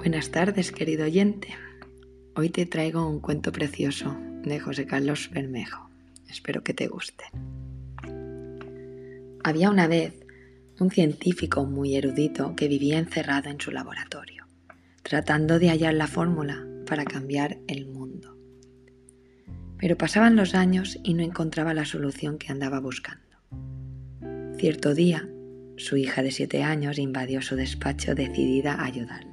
Buenas tardes, querido oyente. Hoy te traigo un cuento precioso de José Carlos Bermejo. Espero que te guste. Había una vez un científico muy erudito que vivía encerrado en su laboratorio, tratando de hallar la fórmula para cambiar el mundo. Pero pasaban los años y no encontraba la solución que andaba buscando. Cierto día, su hija de siete años invadió su despacho decidida a ayudarlo.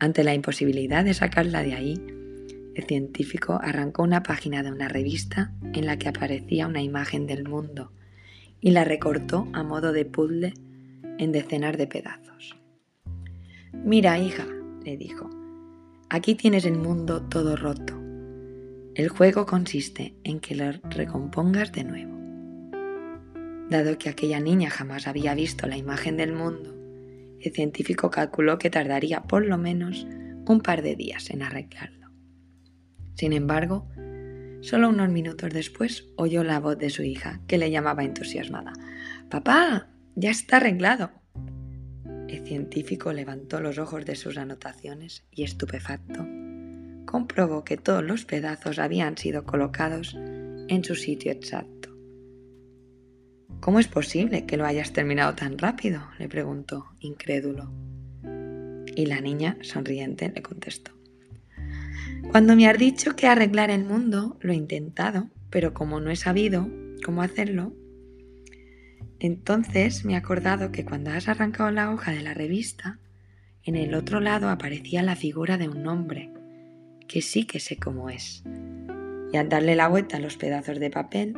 Ante la imposibilidad de sacarla de ahí, el científico arrancó una página de una revista en la que aparecía una imagen del mundo y la recortó a modo de puzzle en decenas de pedazos. Mira, hija, le dijo, aquí tienes el mundo todo roto. El juego consiste en que lo recompongas de nuevo. Dado que aquella niña jamás había visto la imagen del mundo, el científico calculó que tardaría por lo menos un par de días en arreglarlo. Sin embargo, solo unos minutos después oyó la voz de su hija, que le llamaba entusiasmada. Papá, ya está arreglado. El científico levantó los ojos de sus anotaciones y, estupefacto, comprobó que todos los pedazos habían sido colocados en su sitio exacto. ¿Cómo es posible que lo hayas terminado tan rápido? le preguntó, incrédulo. Y la niña, sonriente, le contestó. Cuando me has dicho que arreglar el mundo, lo he intentado, pero como no he sabido cómo hacerlo, entonces me he acordado que cuando has arrancado la hoja de la revista, en el otro lado aparecía la figura de un hombre, que sí que sé cómo es. Y al darle la vuelta a los pedazos de papel,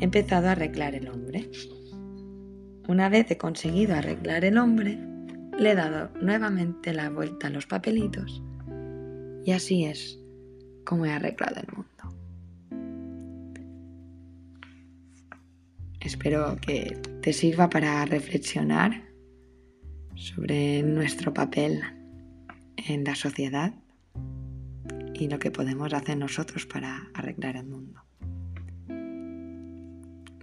he empezado a arreglar el hombre. Una vez he conseguido arreglar el hombre, le he dado nuevamente la vuelta a los papelitos y así es como he arreglado el mundo. Espero que te sirva para reflexionar sobre nuestro papel en la sociedad y lo que podemos hacer nosotros para arreglar el mundo.